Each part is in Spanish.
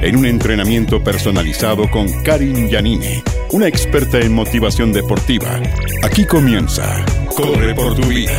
En un entrenamiento personalizado con Karin Yanine, una experta en motivación deportiva. Aquí comienza Corre por tu vida.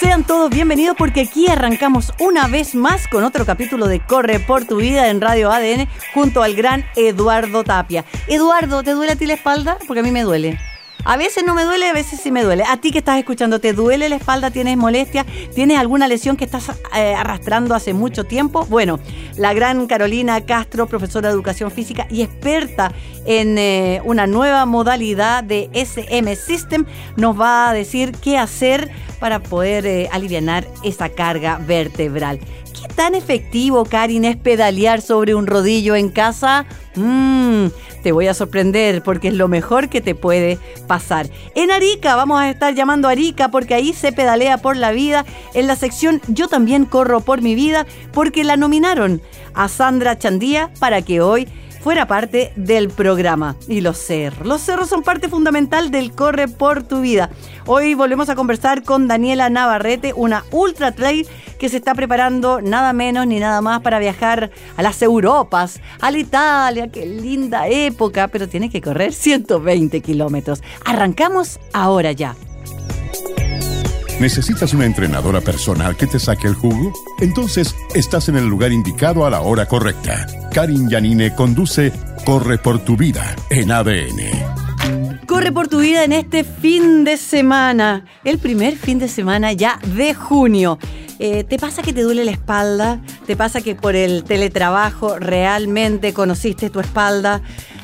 Sean todos bienvenidos porque aquí arrancamos una vez más con otro capítulo de Corre por tu vida en Radio ADN junto al gran Eduardo Tapia. Eduardo, ¿te duele a ti la espalda? Porque a mí me duele. A veces no me duele, a veces sí me duele. A ti que estás escuchando, ¿te duele la espalda? ¿Tienes molestia? ¿Tienes alguna lesión que estás eh, arrastrando hace mucho tiempo? Bueno, la gran Carolina Castro, profesora de educación física y experta en eh, una nueva modalidad de SM System, nos va a decir qué hacer para poder eh, aliviar esa carga vertebral. ¿Qué tan efectivo, Karin, es pedalear sobre un rodillo en casa? Mmm, te voy a sorprender porque es lo mejor que te puede pasar. En Arica, vamos a estar llamando a Arica porque ahí se pedalea por la vida. En la sección Yo también corro por mi vida porque la nominaron a Sandra Chandía para que hoy fuera parte del programa. Y los cerros. Los cerros son parte fundamental del Corre por tu vida. Hoy volvemos a conversar con Daniela Navarrete, una ultra trail que se está preparando nada menos ni nada más para viajar a las Europas, a la Italia, qué linda época, pero tiene que correr 120 kilómetros. Arrancamos ahora ya. ¿Necesitas una entrenadora personal que te saque el jugo? Entonces estás en el lugar indicado a la hora correcta. Karin Yanine conduce Corre por tu vida en ADN. Corre por tu vida en este fin de semana, el primer fin de semana ya de junio. Eh, ¿Te pasa que te duele la espalda? ¿Te pasa que por el teletrabajo realmente conociste tu espalda?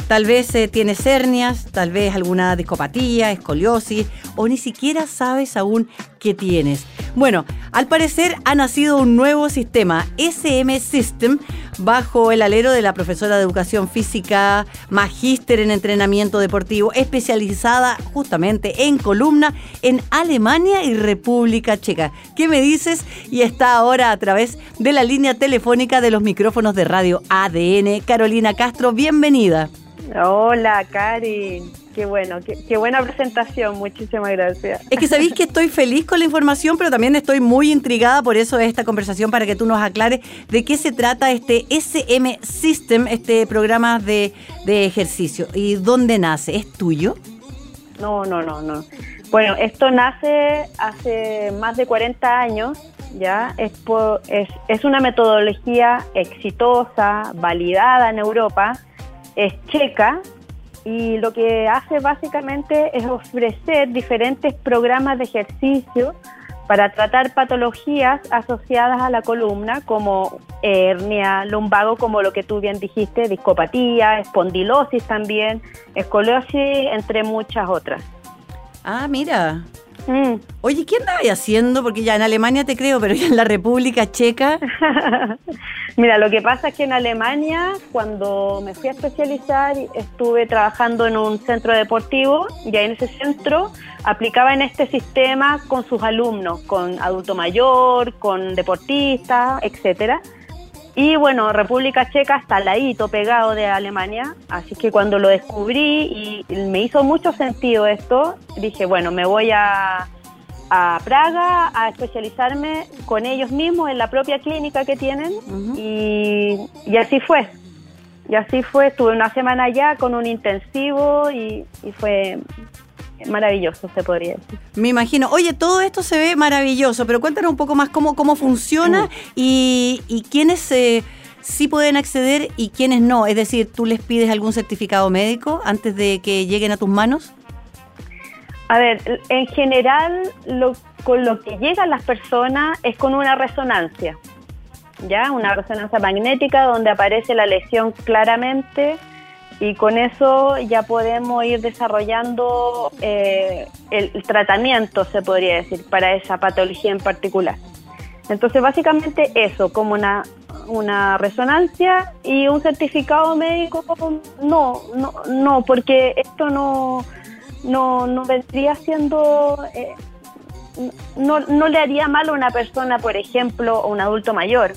Tal vez eh, tienes hernias, tal vez alguna discopatía, escoliosis, o ni siquiera sabes aún qué tienes. Bueno, al parecer ha nacido un nuevo sistema, SM System, bajo el alero de la profesora de educación física, magíster en entrenamiento deportivo, especializada justamente en columna en Alemania y República Checa. ¿Qué me dices? Y está ahora a través de la línea telefónica de los micrófonos de radio ADN. Carolina Castro, bienvenida. Hola, Karin. Qué bueno, qué, buena presentación. Muchísimas gracias. Es que sabéis que estoy feliz con la información, pero también estoy muy intrigada por eso de esta conversación para que tú nos aclares de qué se trata este SM System, este programa de, de ejercicio y dónde nace. ¿Es tuyo? No, no, no, no. Bueno, esto nace hace más de 40 años, ¿ya? Es, es, es una metodología exitosa, validada en Europa es checa y lo que hace básicamente es ofrecer diferentes programas de ejercicio para tratar patologías asociadas a la columna como hernia, lumbago, como lo que tú bien dijiste, discopatía, espondilosis también, escoliosis, entre muchas otras. Ah, mira, Mm. Oye, ¿qué andabas haciendo? Porque ya en Alemania te creo, pero ya en la República Checa. Mira, lo que pasa es que en Alemania, cuando me fui a especializar, estuve trabajando en un centro deportivo y ahí en ese centro aplicaban este sistema con sus alumnos, con adulto mayor, con deportistas, etcétera. Y bueno, República Checa está al ladito, pegado de Alemania, así que cuando lo descubrí y me hizo mucho sentido esto, dije, bueno, me voy a, a Praga a especializarme con ellos mismos en la propia clínica que tienen. Y, y, así fue. Y así fue, estuve una semana allá con un intensivo y, y fue maravilloso, se podría decir. Me imagino. Oye, todo esto se ve maravilloso, pero cuéntanos un poco más cómo, cómo funciona y, y quiénes eh, sí pueden acceder y quiénes no. Es decir, ¿tú les pides algún certificado médico antes de que lleguen a tus manos? A ver, en general, lo, con lo que llegan las personas es con una resonancia, ¿ya? Una resonancia magnética donde aparece la lesión claramente y con eso ya podemos ir desarrollando eh, el, tratamiento, se podría decir, para esa patología en particular. Entonces, básicamente eso, como una, una resonancia y un certificado médico, no, no, no, porque esto no, no, no vendría siendo, eh, no, no le haría mal a una persona, por ejemplo, o un adulto mayor.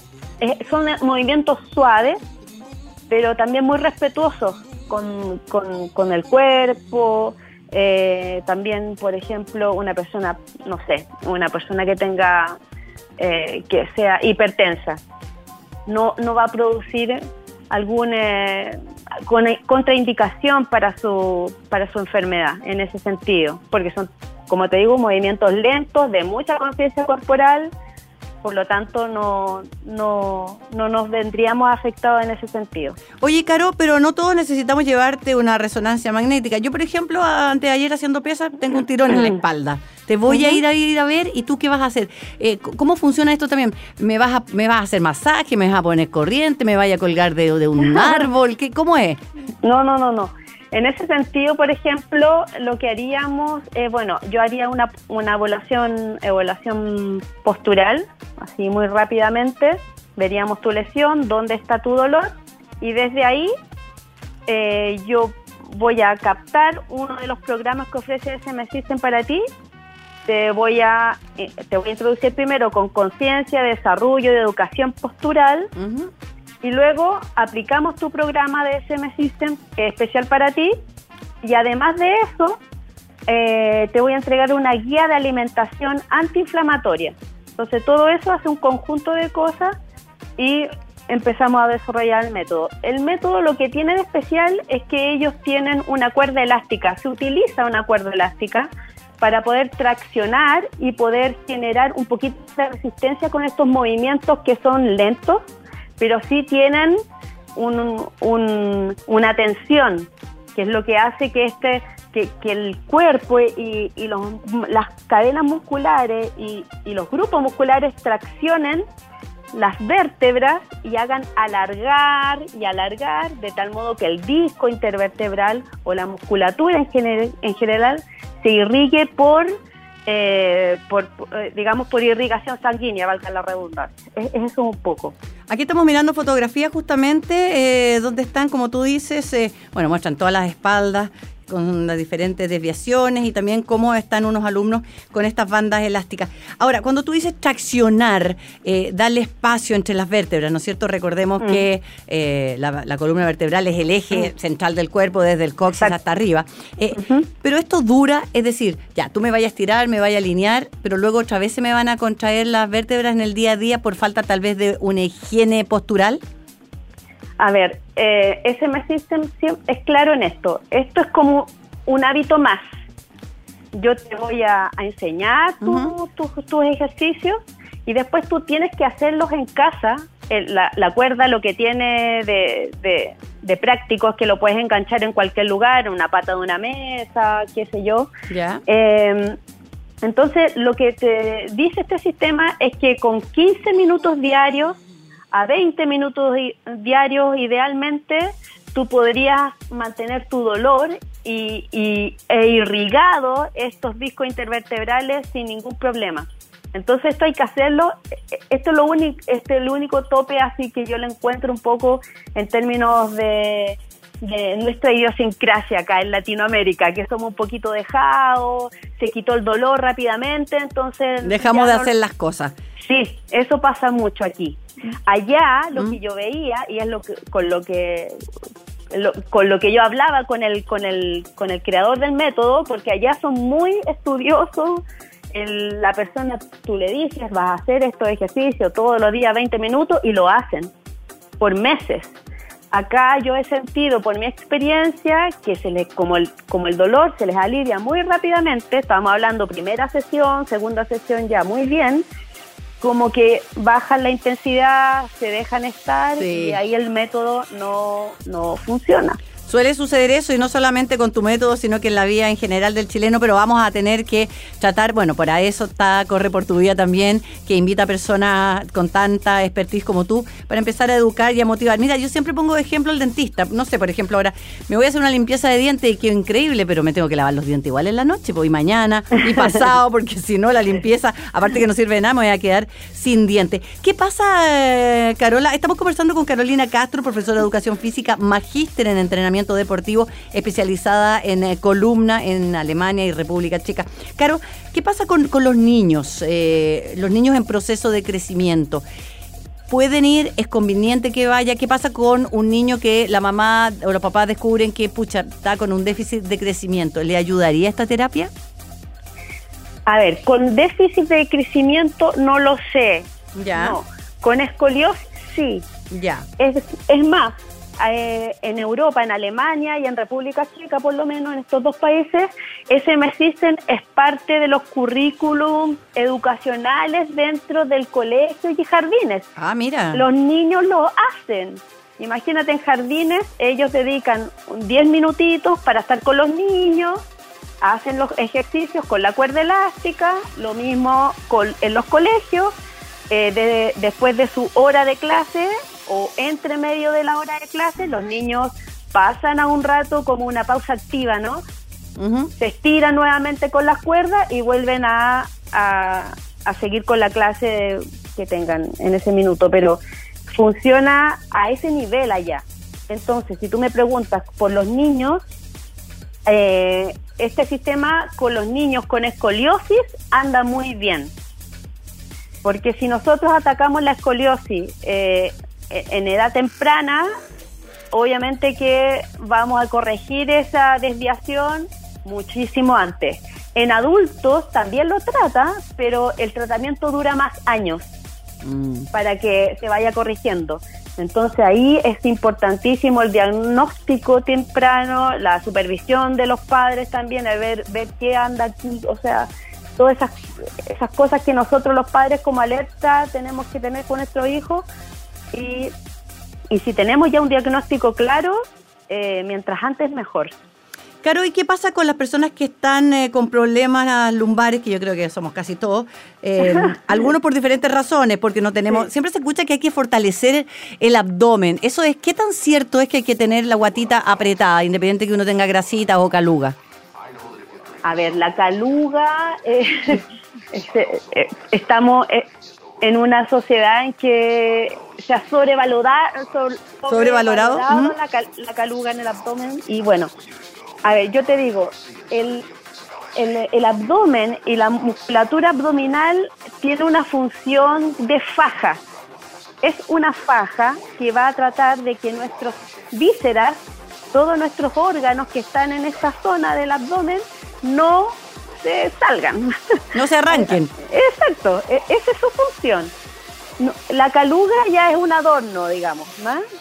son movimientos suaves, pero también muy respetuosos con, con, el cuerpo. Eh, también, por ejemplo, una persona, no sé, una persona que tenga, eh, que sea hipertensa, no, no va a producir alguna contraindicación para su, para su enfermedad en ese sentido, porque son, como te digo, movimientos lentos, de mucha conciencia corporal, por lo tanto no, no, no nos vendríamos afectados en ese sentido. Oye, Caro, pero no todos necesitamos llevarte una resonancia magnética. Yo, por ejemplo, antes de ayer haciendo pesas, tengo un tirón en la espalda. Te voy a ir a ir a ver y tú qué vas a hacer. Eh, ¿Cómo funciona esto también? ¿Me vas, a, ¿Me vas a hacer masaje? ¿Me vas a poner corriente? ¿Me vaya a colgar de, de un árbol? ¿Qué, ¿Cómo es? No, no, no, no. En ese sentido, por ejemplo, lo que haríamos, es, bueno, yo haría una, una evaluación, evaluación postural, así muy rápidamente, veríamos tu lesión, dónde está tu dolor, y desde ahí eh, yo voy a captar uno de los programas que ofrece SM System para ti. Te voy a, eh, te voy a introducir primero con conciencia, desarrollo de educación postural y luego aplicamos tu programa de SM System especial para ti y además de eso eh, te voy a entregar una guía de alimentación antiinflamatoria. Entonces todo eso hace un conjunto de cosas y empezamos a desarrollar el método. El método lo que tiene de especial es que ellos tienen una cuerda elástica, se utiliza una cuerda elástica para poder traccionar y poder generar un poquito de resistencia con estos movimientos que son lentos pero sí tienen una tensión, que es lo que hace que este que, el cuerpo y, las cadenas musculares y, los grupos musculares traccionen las vértebras y hagan alargar y alargar de tal modo que el disco intervertebral o la musculatura en general se irrigue por eh, por, eh, digamos, por irrigación sanguínea, valga la redundancia. Es, eso un poco. Aquí estamos mirando fotografías justamente eh, donde están, como tú dices, eh, bueno, muestran todas las espaldas, con las diferentes desviaciones y también cómo están unos alumnos con estas bandas elásticas. Ahora, cuando tú dices traccionar, eh, darle espacio entre las vértebras, ¿no es cierto? Recordemos mm. que eh, la, columna vertebral es el eje mm. central del cuerpo desde el coxis hasta arriba. Eh, pero esto dura, es decir, ya, tú me vayas a estirar, me vayas a alinear, pero luego otra vez se me van a contraer las vértebras en el día a día por falta tal vez de una higiene postural. A ver, eh, SM System es claro en esto. Esto es como un hábito más. Yo te voy a, enseñar tus ejercicios y después tú tienes que hacerlos en casa. la, cuerda lo que tiene de, práctico es que lo puedes enganchar en cualquier lugar, en una pata de una mesa, qué sé yo. Em, entonces, lo que te dice este sistema es que con 15 minutos diarios a 20 minutos diarios idealmente, tú podrías mantener tu dolor y, e irrigado estos discos intervertebrales sin ningún problema. Entonces esto hay que hacerlo, esto es lo único, este es el único tope así que yo le encuentro un poco en términos de, de nuestra idiosincrasia acá en Latinoamérica, que somos un poquito dejados, se quitó el dolor rápidamente, entonces... Dejamos de hacer las cosas. Sí, eso pasa mucho aquí. Allá lo que yo veía, y es lo que, con lo que con lo que yo hablaba con el, con el, con el creador del método, porque allá son muy estudiosos, la persona, tú le dices, vas a hacer estos ejercicios todos los días 20 minutos y lo hacen por meses. Acá yo he sentido por mi experiencia que se les, como el, como el dolor se les alivia muy rápidamente, estamos hablando primera sesión, segunda sesión ya muy bien, como que bajan la intensidad, se dejan estar y ahí el método no, no funciona. Suele suceder eso y no solamente con tu método, sino que en la vida en general del chileno, pero vamos a tener que tratar, bueno, para eso está Corre por tu vida también, que invita a personas con tanta expertise como tú, para empezar a educar y a motivar. Mira, yo siempre pongo de ejemplo el dentista. No sé, por ejemplo, ahora me voy a hacer una limpieza de dientes y qué increíble, pero me tengo que lavar los dientes igual en la noche, pues y mañana y pasado, porque si no la limpieza, aparte que no sirve de nada, me voy a quedar sin dientes. ¿Qué pasa, eh, Carola? Estamos conversando con Carolina Castro, profesora de educación física, magíster en entrenamiento deportivo, especializada en eh, columna en Alemania y República Checa. Caro, ¿qué pasa con, los niños, eh, los niños en proceso de crecimiento? pueden ir, es conveniente que vaya. ¿Qué pasa con un niño que la mamá o los papás descubren que pucha, está con un déficit de crecimiento? ¿Le ayudaría esta terapia? A ver, con déficit de crecimiento no lo sé. Ya. No. Con escoliosis sí. Ya. Es, es más, eh, en Europa, en Alemania y en República Checa, por lo menos en estos dos países, SM System es parte de los currículums educacionales dentro del colegio y jardines. Ah, mira. Los niños lo hacen. Imagínate en jardines, ellos dedican 10 minutitos para estar con los niños, hacen los ejercicios con la cuerda elástica, lo mismo en los colegios, eh, después de su hora de clase o entre medio de la hora de clase, los niños pasan a un rato como una pausa activa, ¿no? Se estiran nuevamente con las cuerdas y vuelven a, a, seguir con la clase que tengan en ese minuto, pero funciona a ese nivel allá. Entonces, si tú me preguntas por los niños, eh, este sistema con los niños con escoliosis anda muy bien. Porque si nosotros atacamos la escoliosis eh, en edad temprana, obviamente que vamos a corregir esa desviación muchísimo antes. En adultos también lo trata, pero el tratamiento dura más años mm. para que se vaya corrigiendo. Entonces ahí es importantísimo el diagnóstico temprano, la supervisión de los padres también, a ver, ver qué anda aquí, o sea, todas esas, esas cosas que nosotros los padres como alerta tenemos que tener con nuestro hijo y, y si tenemos ya un diagnóstico claro, eh, mientras antes mejor. Caro, ¿y qué pasa con las personas que están eh, con problemas lumbares, que yo creo que somos casi todos, eh, algunos por diferentes razones, porque no tenemos, siempre se escucha que hay que fortalecer el abdomen. Eso es, ¿qué tan cierto es que hay que tener la guatita apretada, independiente que uno tenga grasita o caluga? A ver, la caluga, este, estamos, en una sociedad en que se ha sobrevalorado, sobrevalorado, la, caluga en el abdomen. Y bueno, a ver, yo te digo, el, el, abdomen y la musculatura abdominal tiene una función de faja. Es una faja que va a tratar de que nuestros vísceras, todos nuestros órganos que están en esta zona del abdomen, no se salgan. No se arranquen. Exacto, e, esa es su función. la caluga ya es un adorno, digamos.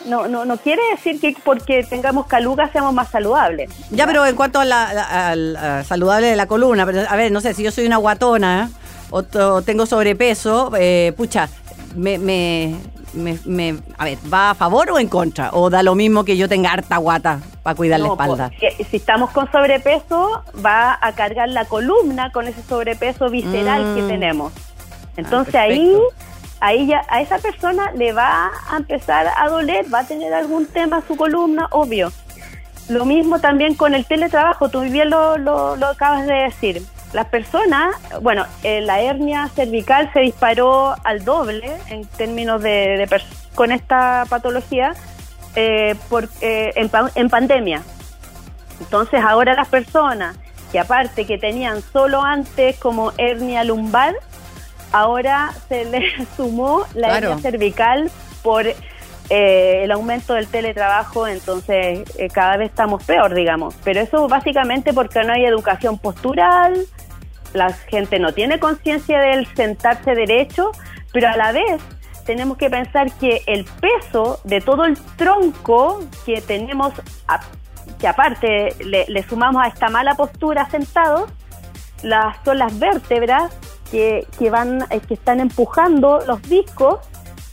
¿no? No, no, quiere decir que porque tengamos caluga seamos más saludables. Ya, pero en cuanto a la, saludable de la columna, pero, a ver, no sé, si yo soy una guatona o, tengo sobrepeso, eh, pucha, me, me, me, a ver, ¿va a favor o en contra? ¿O da lo mismo que yo tenga harta guata para cuidar la espalda? si estamos con sobrepeso, va a cargar la columna con ese sobrepeso visceral que mm. tenemos. Entonces ah, ahí, ahí ya a esa persona le va a empezar a doler, va a tener algún tema su columna, obvio. Lo mismo también con el teletrabajo, tú bien lo, lo, lo acabas de decir las personas, bueno, eh, la hernia cervical se disparó al doble en términos de, con esta patología eh, por, eh, en, pandemia. Entonces ahora las personas que aparte que tenían solo antes como hernia lumbar, ahora se les sumó la hernia cervical por el aumento del teletrabajo, entonces cada vez estamos peor, digamos. Pero eso básicamente porque no hay educación postural, la gente no tiene conciencia del sentarse derecho, pero a la vez tenemos que pensar que el peso de todo el tronco que tenemos, que aparte le, sumamos a esta mala postura sentados, las, son las vértebras que, que, van, eh, que están empujando los discos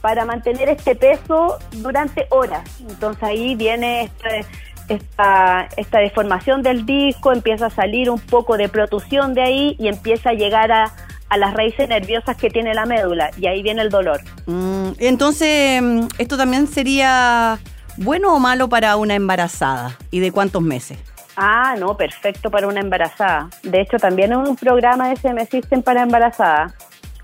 para mantener este peso durante horas. Entonces ahí viene este esta, esta deformación del disco, empieza a salir un poco de protusión de ahí y empieza a llegar a, a las raíces nerviosas que tiene la médula y ahí viene el dolor. Mm, entonces, mm, ¿esto también sería bueno o malo para una embarazada? ¿Y de cuántos meses? Ah, no, perfecto para una embarazada. De hecho, también es un programa de SM System para embarazadas.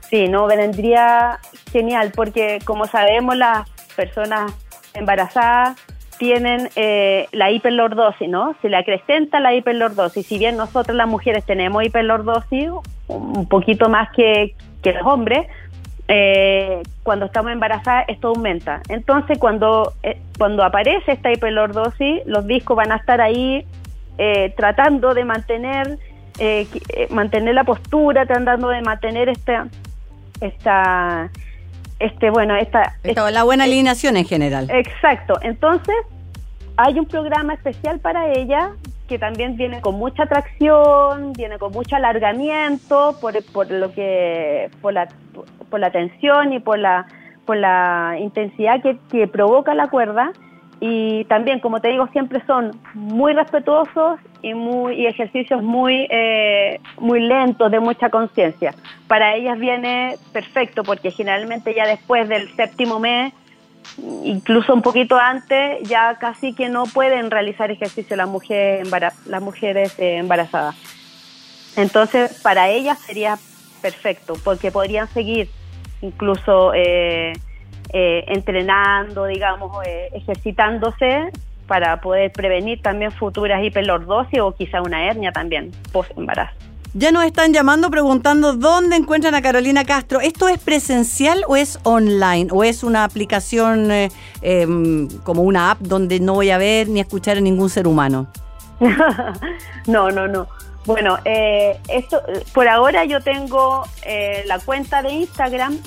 Sí, no, vendría genial porque como sabemos las personas embarazadas tienen eh, la hiperlordosis, ¿no? Se le acrecenta la hiperlordosis. Si bien nosotros las mujeres tenemos hiperlordosis, un poquito más que, que los hombres, eh, cuando estamos embarazadas esto aumenta. Entonces, cuando, eh, cuando aparece esta hiperlordosis, los discos van a estar ahí eh, tratando de mantener, mantener la postura, tratando de mantener esta, esta, este, bueno, esta, esta la buena alineación en general. Exacto. Entonces, hay un programa especial para ella que también viene con mucha atracción, viene con mucho alargamiento por, por lo que por la, por la tensión y por la por la intensidad que, que provoca la cuerda y también como te digo siempre son muy respetuosos y muy y ejercicios muy eh, muy lentos de mucha conciencia para ellas viene perfecto porque generalmente ya después del séptimo mes incluso un poquito antes, ya casi que no pueden realizar ejercicio las mujeres, las mujeres eh, embarazadas. Entonces, para ellas sería perfecto, porque podrían seguir incluso eh, eh, entrenando, digamos, ejercitándose para poder prevenir también futuras hiperlordosis o quizá una hernia también post embarazo. Ya nos están llamando preguntando dónde encuentran a Carolina Castro. ¿Esto es presencial o es online? ¿O es una aplicación eh, eh, como una app donde no voy a ver ni escuchar a ningún ser humano? no, no, no. Bueno, eh, esto por ahora yo tengo eh, la cuenta de Instagram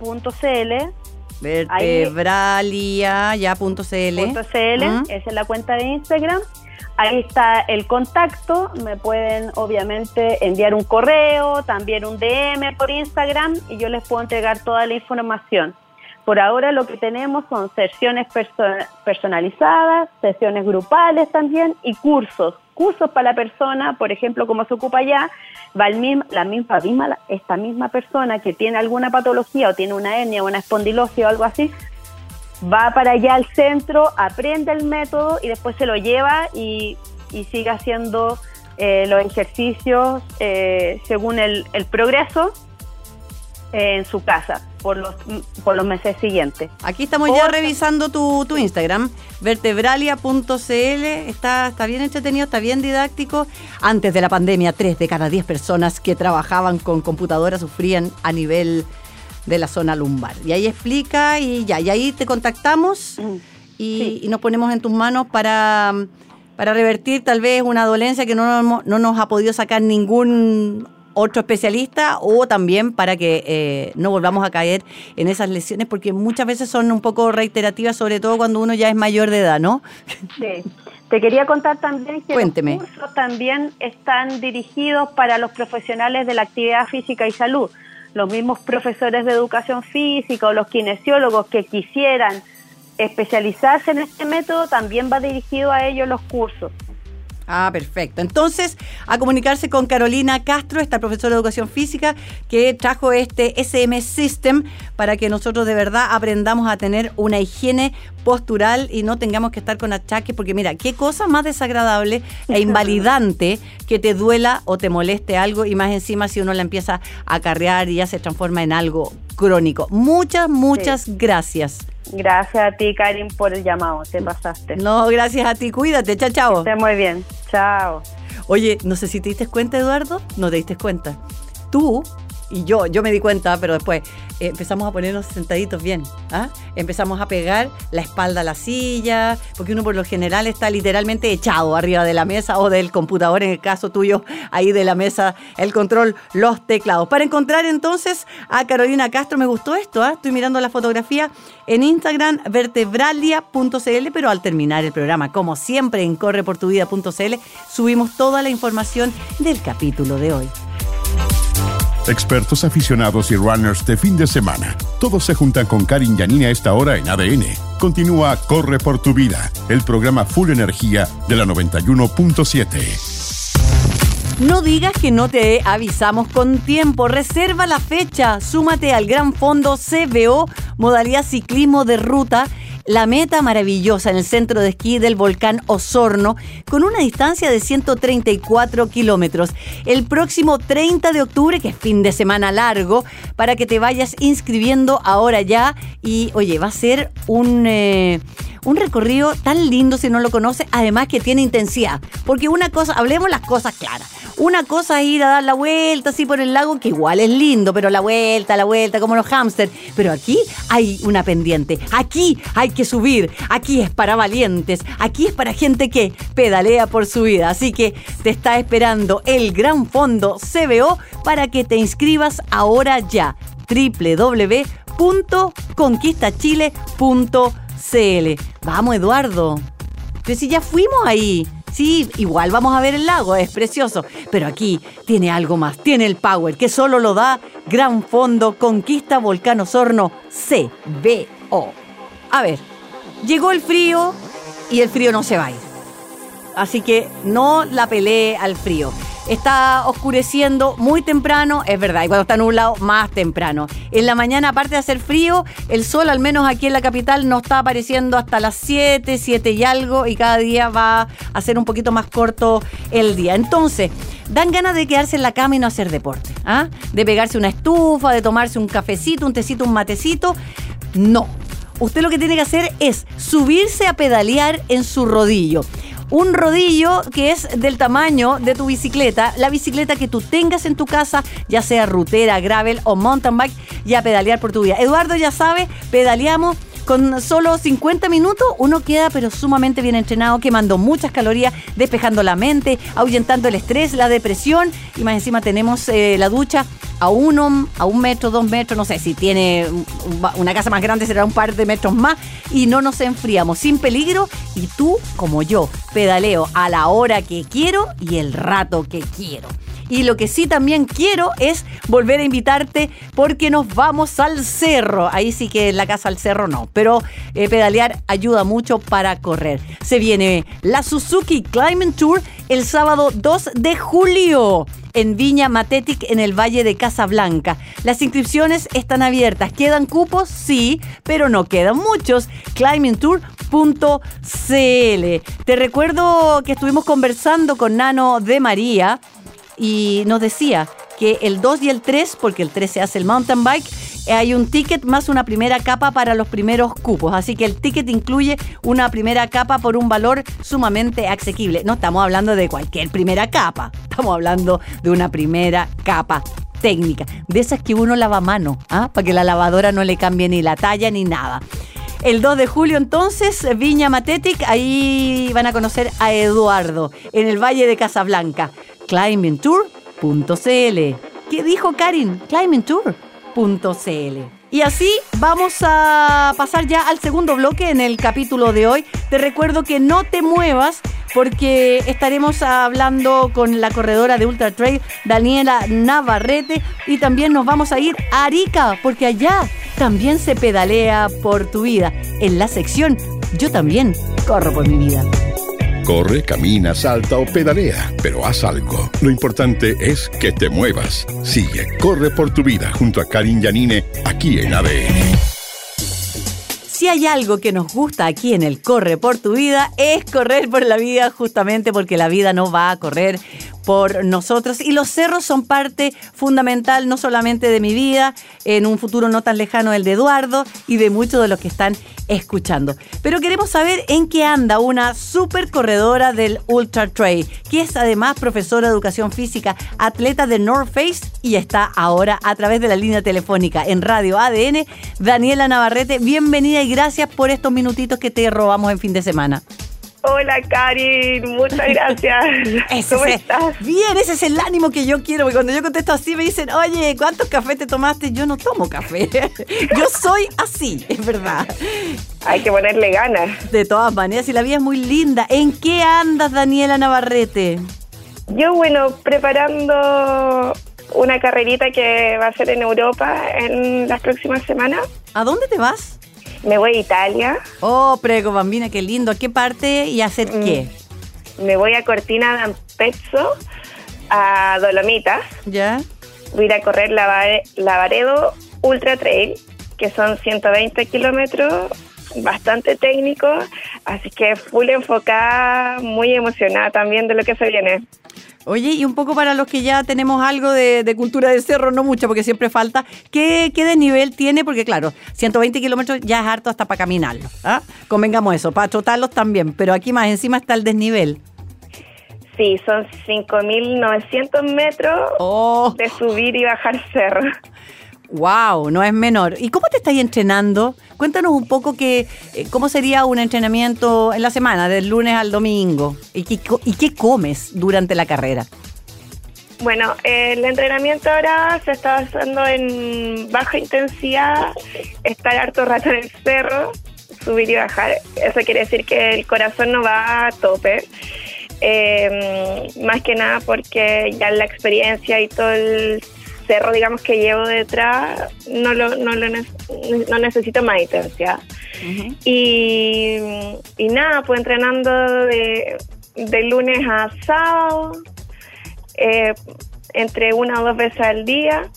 .cl, ¿Mm? Esa es la cuenta de Instagram. Ahí está el contacto, me pueden obviamente enviar un correo, también un DM por Instagram y yo les puedo entregar toda la información. Por ahora lo que tenemos son sesiones personalizadas, sesiones grupales también y cursos. Cursos para la persona, por ejemplo, como se ocupa ya, va el mismo, la misma, misma, esta misma persona que tiene alguna patología o tiene una hernia o una espondilosis o algo así, va para allá al centro, aprende el método y después se lo lleva y, sigue haciendo eh, los ejercicios eh, según el, progreso eh, en su casa por los, por los meses siguientes. Aquí estamos ya revisando tu, tu Instagram, vertebralia.cl, está, está bien entretenido, está bien didáctico. Antes de la pandemia, tres de cada diez personas que trabajaban con computadoras sufrían a nivel de la zona lumbar. Y ahí explica y ya, y ahí te contactamos mm. y, nos ponemos en tus manos para, para revertir tal vez una dolencia que no, no nos ha podido sacar ningún otro especialista o también para que eh, no volvamos a caer en esas lesiones porque muchas veces son un poco reiterativas, sobre todo cuando uno ya es mayor de edad, ¿no? Sí. Te quería contar también que Cuénteme. los cursos también están dirigidos para los profesionales de la actividad física y salud los mismos profesores de educación física o los kinesiólogos que quisieran especializarse en este método, también va dirigido a ellos los cursos. Ah, perfecto. Entonces, a comunicarse con Carolina Castro, esta profesora de educación física, que trajo este SM System para que nosotros de verdad aprendamos a tener una higiene postural y no tengamos que estar con achaques, porque mira, qué cosa más desagradable e invalidante que te duela o te moleste algo y más encima si uno la empieza a carrear y ya se transforma en algo crónico. Muchas, muchas gracias. Gracias a ti, Karin, por el llamado. Te pasaste. No, gracias a ti. Cuídate. Chao, chao. Esté muy bien. Chao. Oye, no sé si te diste cuenta, Eduardo. No te diste cuenta. Tú y yo, yo me di cuenta, pero después eh, empezamos a ponernos sentaditos bien. ¿ah? Empezamos a pegar la espalda a la silla, porque uno por lo general está literalmente echado arriba de la mesa o del computador, en el caso tuyo, ahí de la mesa, el control, los teclados. Para encontrar entonces a Carolina Castro, me gustó esto, ¿ah? estoy mirando la fotografía en Instagram, vertebralia.cl, pero al terminar el programa, como siempre en correportuvida.cl, subimos toda la información del capítulo de hoy. Expertos aficionados y runners de fin de semana. Todos se juntan con Karin Yanini a esta hora en ADN. Continúa Corre por tu vida, el programa Full Energía de la 91.7. No digas que no te avisamos con tiempo. Reserva la fecha. Súmate al Gran Fondo CBO, modalidad ciclismo de ruta. La meta maravillosa en el centro de esquí del volcán Osorno, con una distancia de 134 kilómetros. El próximo 30 de octubre, que es fin de semana largo, para que te vayas inscribiendo ahora ya. Y oye, va a ser un. Eh, un recorrido tan lindo si no lo conoces, además que tiene intensidad. Porque una cosa, hablemos las cosas claras. Una cosa es ir a dar la vuelta así por el lago, que igual es lindo, pero la vuelta, la vuelta, como los hámsters. Pero aquí hay una pendiente. Aquí hay que subir. Aquí es para valientes. Aquí es para gente que pedalea por su vida. Así que te está esperando el gran fondo CBO para que te inscribas ahora ya. www.conquistachile.cl. Vamos, Eduardo. Pero si ya fuimos ahí. Sí, igual vamos a ver el lago, es precioso, pero aquí tiene algo más, tiene el power que solo lo da Gran Fondo Conquista Volcán Osorno CBO. A ver, llegó el frío y el frío no se va a ir. Así que no la pelee al frío. Está oscureciendo muy temprano, es verdad, y cuando está nublado, más temprano. En la mañana, aparte de hacer frío, el sol, al menos aquí en la capital, no está apareciendo hasta las 7, 7 y algo, y cada día va a ser un poquito más corto el día. Entonces, dan ganas de quedarse en la cama y no hacer deporte, ¿ah? De pegarse una estufa, de tomarse un cafecito, un tecito, un matecito. No. Usted lo que tiene que hacer es subirse a pedalear en su rodillo un rodillo que es del tamaño de tu bicicleta, la bicicleta que tú tengas en tu casa, ya sea rutera, gravel o mountain bike, y pedalear por tu vida. Eduardo ya sabe, pedaleamos con solo 50 minutos uno queda pero sumamente bien entrenado, quemando muchas calorías, despejando la mente, ahuyentando el estrés, la depresión y más encima tenemos eh, la ducha a uno, a un metro, dos metros, no sé, si tiene una casa más grande será un par de metros más y no nos enfriamos sin peligro y tú como yo pedaleo a la hora que quiero y el rato que quiero. Y lo que sí también quiero es volver a invitarte porque nos vamos al cerro. Ahí sí que la casa al cerro no, pero eh, pedalear ayuda mucho para correr. Se viene la Suzuki Climbing Tour el sábado 2 de julio en Viña Matetic en el Valle de Casablanca. Las inscripciones están abiertas. ¿Quedan cupos? Sí, pero no quedan muchos. climbingtour.cl. Te recuerdo que estuvimos conversando con Nano de María y nos decía que el 2 y el 3, porque el 3 se hace el mountain bike, hay un ticket más una primera capa para los primeros cupos. Así que el ticket incluye una primera capa por un valor sumamente asequible. No estamos hablando de cualquier primera capa, estamos hablando de una primera capa técnica, de esas que uno lava a mano, ¿ah? para que la lavadora no le cambie ni la talla ni nada. El 2 de julio entonces, Viña Matetic, ahí van a conocer a Eduardo en el Valle de Casablanca climbingtour.cl. ¿Qué dijo Karin? climbingtour.cl. Y así vamos a pasar ya al segundo bloque en el capítulo de hoy. Te recuerdo que no te muevas porque estaremos hablando con la corredora de Ultra Trail, Daniela Navarrete, y también nos vamos a ir a Arica, porque allá también se pedalea por tu vida. En la sección Yo también corro por mi vida. Corre, camina, salta o pedalea, pero haz algo. Lo importante es que te muevas. Sigue, corre por tu vida junto a Karin Yanine aquí en ADN. Si hay algo que nos gusta aquí en el Corre por tu vida es correr por la vida justamente porque la vida no va a correr por nosotros. Y los cerros son parte fundamental no solamente de mi vida, en un futuro no tan lejano el de Eduardo y de muchos de los que están escuchando. Pero queremos saber en qué anda una super corredora del Ultra Trail, que es además profesora de educación física, atleta de North Face y está ahora a través de la línea telefónica en Radio ADN. Daniela Navarrete, bienvenida y gracias por estos minutitos que te robamos en fin de semana. Hola, Karin, muchas gracias. ¿Cómo estás? Bien, ese es el ánimo que yo quiero. Porque cuando yo contesto así me dicen, oye, ¿cuántos cafés te tomaste? Yo no tomo café. yo soy así, es verdad. Hay que ponerle ganas. De todas maneras, y la vida es muy linda. ¿En qué andas, Daniela Navarrete? Yo, bueno, preparando una carrerita que va a ser en Europa en las próximas semanas. ¿A dónde te vas? Me voy a Italia. Oh, prego, bambina, qué lindo. ¿A qué parte y a hacer Mm. qué? Me voy a Cortina d'Ampezzo, a Dolomitas. ¿Ya? Voy a ir a correr la Vare- Lavaredo Ultra Trail, que son 120 kilómetros, bastante técnico, así que full enfocada, muy emocionada también de lo que se viene. Oye, y un poco para los que ya tenemos algo de, de cultura de cerro, no mucho, porque siempre falta, ¿qué, qué desnivel tiene? Porque claro, 120 kilómetros ya es harto hasta para caminarlo. ¿ah? Convengamos eso, para trotarlos también, pero aquí más encima está el desnivel. Sí, son 5.900 metros ¡Oh! de subir y bajar cerro. ¡Wow! No es menor. ¿Y cómo te estáis entrenando? Cuéntanos un poco que, eh, cómo sería un entrenamiento en la semana, del lunes al domingo. ¿Y qué, y qué comes durante la carrera? Bueno, el entrenamiento ahora se está basando en baja intensidad, estar harto rato en el cerro, subir y bajar. Eso quiere decir que el corazón no va a tope. Eh, más que nada porque ya la experiencia y todo el cerro, digamos, que llevo detrás, no, lo, no, lo ne- no necesito más intensidad. y, y nada, pues entrenando de, de lunes a sábado, eh, entre una o dos veces al día,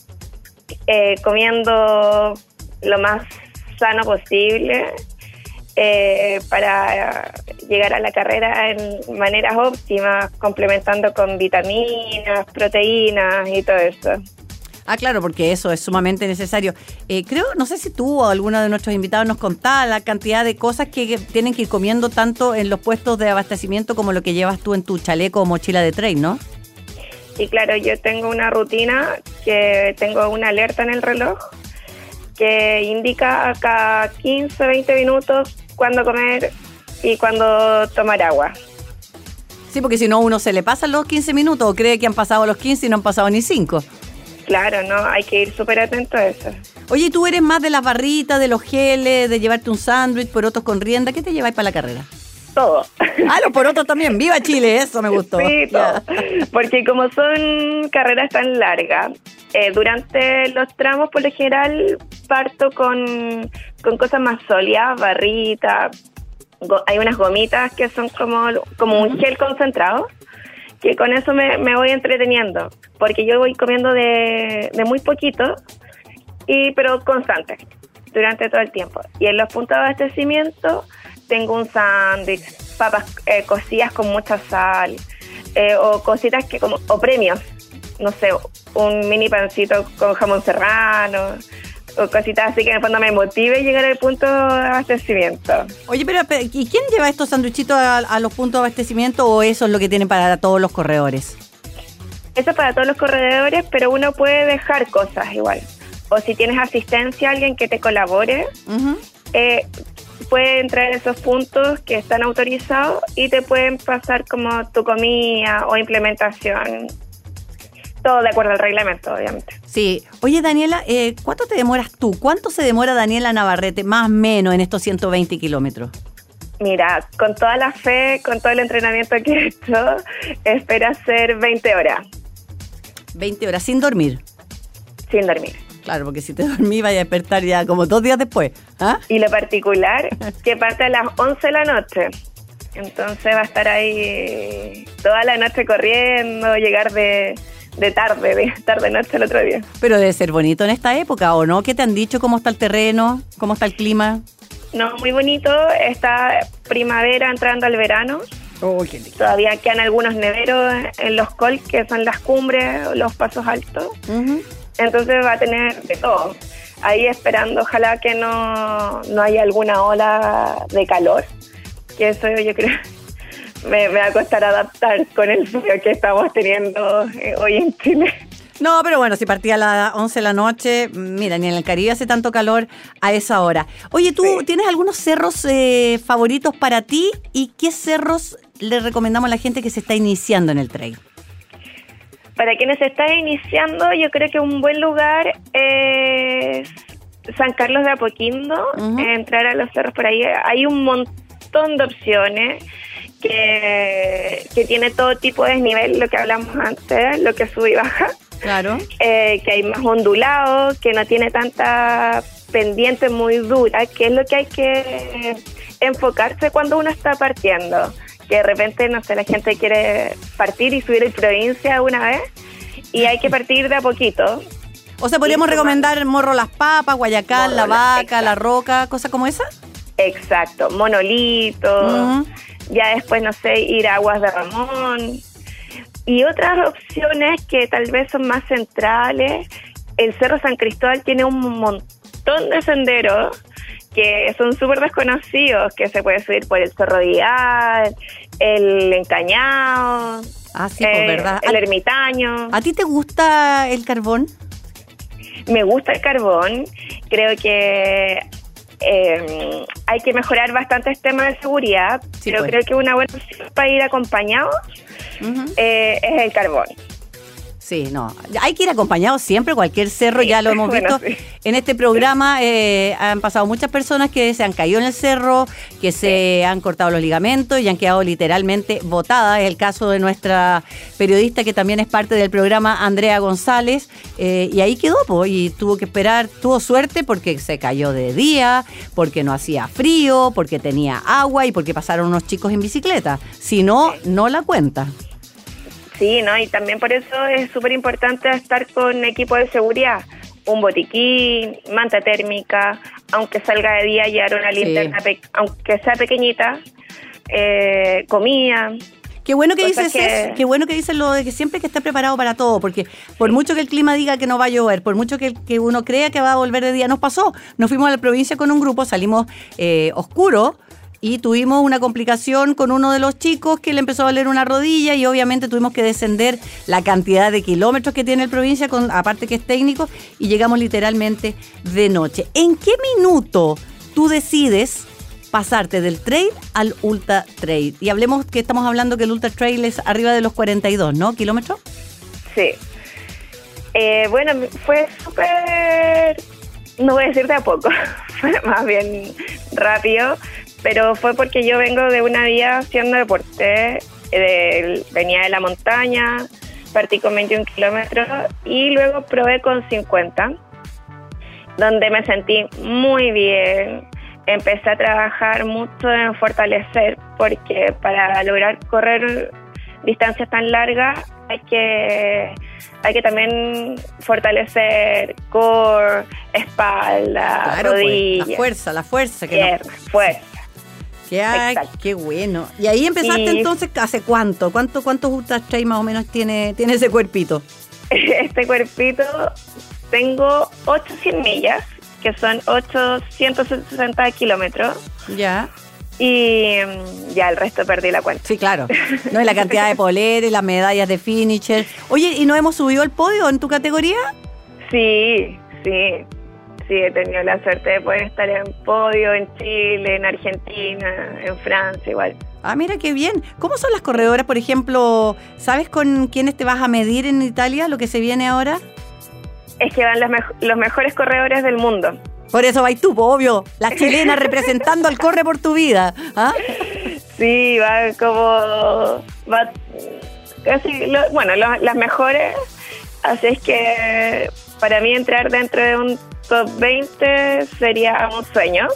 eh, comiendo lo más sano posible eh, para llegar a la carrera en maneras óptimas, complementando con vitaminas, proteínas y todo eso. Ah, claro, porque eso es sumamente necesario. Eh, creo, no sé si tú o alguno de nuestros invitados nos contaba la cantidad de cosas que, tienen que ir comiendo tanto en los puestos de abastecimiento como lo que llevas tú en tu chaleco o mochila de trail, ¿no? Y claro, yo tengo una rutina que tengo una alerta en el reloj que indica cada 15, 20 minutos cuándo comer y cuándo tomar agua. Sí, porque si no uno se le pasan los 15 minutos o cree que han pasado los 15 y no han pasado ni 5. Claro, ¿no? Hay que ir súper atento a eso. Oye, ¿tú eres más de las barritas, de los geles, de llevarte un sándwich, porotos con rienda? ¿Qué te lleváis para la carrera? Todo. Ah, los porotos también. ¡Viva Chile! Eso me gustó. Sí, Ya. todo. Porque como son carreras tan largas, eh, durante los tramos por lo general parto con, con cosas más sólidas, barritas, hay unas gomitas que son como, como un gel concentrado, que con eso me, me voy entreteniendo, porque yo voy comiendo de, de muy poquito, y pero constante, durante todo el tiempo. Y en los puntos de abastecimiento tengo un sándwich, papas eh, cocidas con mucha sal, eh, o cositas que como, o premios, no sé, un mini pancito con jamón serrano, o cositas así que en el fondo me motive llegar al punto de abastecimiento. Oye, pero, pero, ¿y quién lleva estos sanduichitos a, a los puntos de abastecimiento o eso es lo que tienen para todos los corredores? Eso es para todos los corredores, pero uno puede dejar cosas igual. O si tienes asistencia, alguien que te colabore, Ujú. eh, puede entrar en esos puntos que están autorizados y te pueden pasar como tu comida o implementación. Todo de acuerdo al reglamento, obviamente. Sí. Oye, Daniela, eh, ¿cuánto te demoras tú? ¿Cuánto se demora Daniela Navarrete, más o menos, en estos 120 kilómetros? Mira, con toda la fe, con todo el entrenamiento que he hecho, espero hacer 20 horas 20 horas sin dormir. sin dormir. Claro, porque si te dormí vaya a despertar ya como dos días después. ¿Ah? Y lo particular, que parte a las 11 de la noche. Entonces va a estar ahí toda la noche corriendo, llegar de, de tarde, de tarde-noche el otro día. Pero debe ser bonito en esta época, ¿o no? ¿Qué te han dicho? ¿Cómo está el terreno? ¿Cómo está el clima? No, muy bonito. Esta primavera entrando al verano. Oh, qué. Todavía quedan algunos neveros en los col, que son las cumbres, los pasos altos. Entonces va a tener de todo. Ahí esperando, ojalá que no, no haya alguna ola de calor. Que eso yo creo me, me va a costar adaptar con el frío que estamos teniendo eh, hoy en Chile. No, pero bueno, si partía a las 11 de la noche, mira, ni en el Caribe hace tanto calor a esa hora. Oye, ¿tú Sí. tienes algunos cerros eh, favoritos para ti? ¿Y qué cerros le recomendamos a la gente que se está iniciando en el trail? Para quienes están iniciando, yo creo que un buen lugar es San Carlos de Apoquindo, entrar a los cerros por ahí. Hay un montón de opciones que, que tiene todo tipo de desnivel, lo que hablamos antes, lo que sube y baja. Claro. eh, que hay más ondulado, que no tiene tanta pendiente muy dura, que es lo que hay que enfocarse cuando uno está partiendo. Que de repente, no sé, la gente quiere partir y subir en provincia una vez y hay que partir de a poquito. O sea, podríamos recomendar Morro Las Papas, Guayacán, Morro La Vaca. La Roca, cosas como esa. Exacto, monolito. Ya después, no sé, ir a Aguas de Ramón. Y otras opciones que tal vez son más centrales, el Cerro San Cristóbal tiene un montón de senderos que son súper desconocidos, que se puede subir por el Cerro Dial, el Encañado, Ah, sí, pues eh, verdad. el ¿A, Ermitaño. a ti te gusta el carbón? Me gusta el carbón. Creo que eh, hay que mejorar bastantes temas de seguridad, Sí, pero pues. creo que una buena opción para ir acompañado eh, es el carbón. Sí, no. Hay que ir acompañado siempre, cualquier cerro, Sí, ya lo hemos bueno, visto. sí. En este programa eh, han pasado muchas personas que se han caído en el cerro, que se han cortado los ligamentos y han quedado literalmente botadas. Es el caso de nuestra periodista que también es parte del programa, Andrea González, eh, y ahí quedó, po, y tuvo que esperar, tuvo suerte porque se cayó de día, porque no hacía frío, porque tenía agua y porque pasaron unos chicos en bicicleta. Si no, no la cuenta. Sí, ¿no? Y también por eso es súper importante estar con equipo de seguridad. Un botiquín, manta térmica, aunque salga de día, llevar una Sí. linterna, pe- aunque sea pequeñita, eh, comida. Qué bueno que Cosas dices que- eso, qué bueno que dices lo de que siempre hay que estar preparado para todo, porque por mucho que el clima diga que no va a llover, por mucho que, que uno crea que va a volver de día, nos pasó. Nos fuimos a la provincia con un grupo, salimos eh, oscuro y tuvimos una complicación con uno de los chicos que le empezó a doler una rodilla y obviamente tuvimos que descender la cantidad de kilómetros que tiene el provincia, con, aparte que es técnico, y llegamos literalmente de noche. ¿En qué minuto tú decides pasarte del trail al ultra trail. Y hablemos que estamos hablando que el ultra trail es arriba de los 42, ¿no? ¿Kilómetros? Sí. Eh, bueno, fue súper, no voy a decir de a poco, fue más bien rápido, pero fue porque yo vengo de una vida haciendo deporte, venía de la montaña, partí con 21 kilómetros y luego probé con 50, donde me sentí muy bien. Empecé a trabajar mucho en fortalecer, porque para lograr correr distancias tan largas hay que hay que también fortalecer core, espalda, pues, rodilla, la fuerza, la fuerza. Que no- pierna, fuerza. Qué, Exacto. qué bueno. Y ahí empezaste Y- entonces, ¿hace cuánto? ¿Cuánto ¿Cuántos ultra trail más o menos tiene, tiene ese cuerpito? Este cuerpito tengo 800 millas, que son 860 kilómetros, Ya. y mm, ya el resto perdí la cuenta. Sí, claro. No, y la cantidad de poleres, las medallas de finisher. Oye, ¿y no hemos subido el podio en tu categoría? Sí, sí. Sí, he tenido la suerte de poder estar en podio en Chile, en Argentina, en Francia, igual. Ah, mira qué bien. ¿Cómo son las corredoras, por ejemplo? ¿Sabes con quiénes te vas a medir en Italia, lo que se viene ahora? Es que van los, mejo- los mejores corredores del mundo. Por eso vais tú, obvio. La chilena representando al Corre por tu vida. ¿ah? Sí, va como. Va casi. lo- bueno, lo- las mejores. Así es que para mí entrar dentro de un top 20 sería un sueño.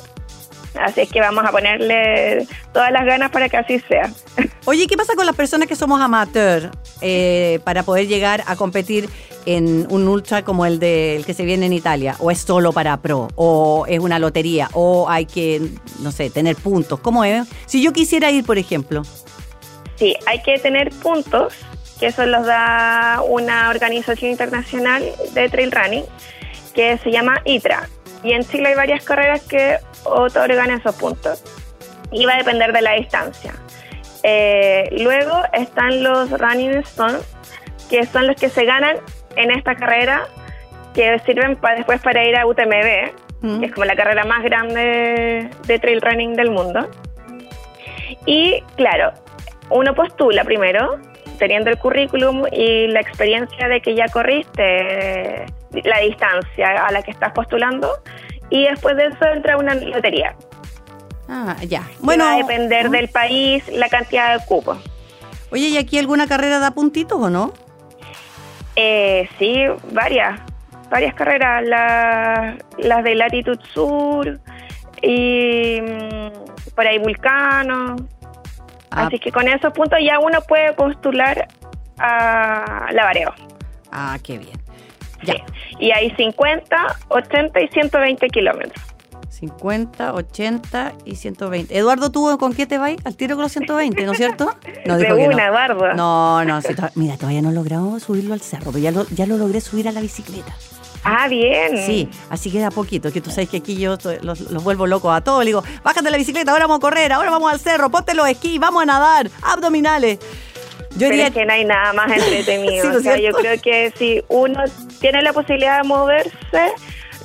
Así es que vamos a ponerle todas las ganas para que así sea. Oye, ¿qué pasa con las personas que somos amateur eh, para poder llegar a competir en un ultra como el, de, el que se viene en Italia? ¿O es solo para pro? ¿O es una lotería? ¿O hay que, no sé, tener puntos? ¿Cómo es? Si yo quisiera ir, por ejemplo. Sí, hay que tener puntos, que eso los da una organización internacional de trail running, que se llama ITRA. Y en Chile hay varias carreras que otorgan esos puntos. Y va a depender de la distancia. Eh, luego están los Running Stones, que son los que se ganan en esta carrera, que sirven para después para ir a UTMB, Mm. que es como la carrera más grande de trail running del mundo. Y claro, uno postula primero, teniendo el currículum y la experiencia de que ya corriste la distancia a la que estás postulando, y después de eso entra una lotería. Ah, ya. Bueno, va a depender del país la cantidad de cupos. oye, ¿y aquí alguna carrera da puntitos o no? Eh, sí, varias, varias carreras, la- las de latitud sur y mm, por ahí vulcano. Ah. Así que con esos puntos ya uno puede postular a la Vareo. Ah, qué bien. Ya. Sí. Y hay 50, 80 y 120 kilómetros. 50, 80 y 120. Eduardo, ¿tú con qué te vas? Al tiro con los 120, ¿no es cierto? No, De dijo que una, no. Eduardo. No, no, sí, to- mira, todavía no logramos subirlo al cerro, pero ya lo, ya lo logré subir a la bicicleta. Ah, bien. Sí, así que da poquito, que tú sabes que aquí yo los, los vuelvo locos a todos. Le digo, bájate de la bicicleta, ahora vamos a correr, ahora vamos al cerro, ponte los esquís, vamos a nadar, abdominales. Yo Pero diría es que no hay nada más entretenido. Sí, ¿no o sea, yo creo que si uno tiene la posibilidad de moverse,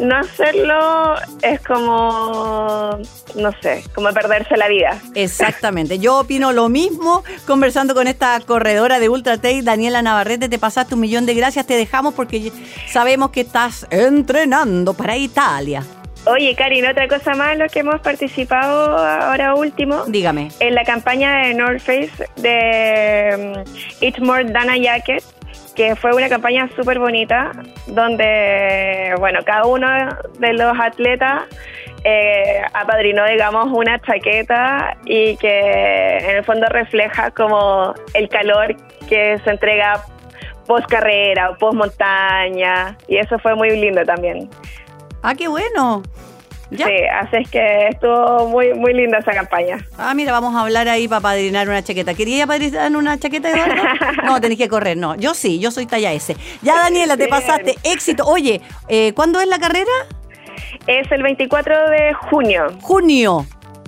no hacerlo es como, no sé, como perderse la vida. Exactamente, yo opino lo mismo conversando con esta corredora de Ultra Trail, Daniela Navarrete, te pasaste un millón de gracias, te dejamos porque sabemos que estás entrenando para Italia. Oye, Karin, otra cosa más, los que hemos participado ahora último, Dígame. en la campaña de North Face de um, Eat More Than a Jacket, que fue una campaña súper bonita, donde, bueno, cada uno de los atletas eh, apadrinó, digamos, una chaqueta y que en el fondo refleja como el calor que se entrega post carrera post montaña, y eso fue muy lindo también. Ah, qué bueno. Ya. Sí, así es que estuvo muy, muy linda esa campaña. Ah, mira, vamos a hablar ahí para padrinar una chaqueta. ¿Quería padrinar una chaqueta, Eduardo? No, tenés que correr, no. Yo sí, yo soy talla S. Ya, Daniela, te Bien. pasaste. Éxito. Oye, eh, ¿cuándo es la carrera? Es el 24 de junio. Junio.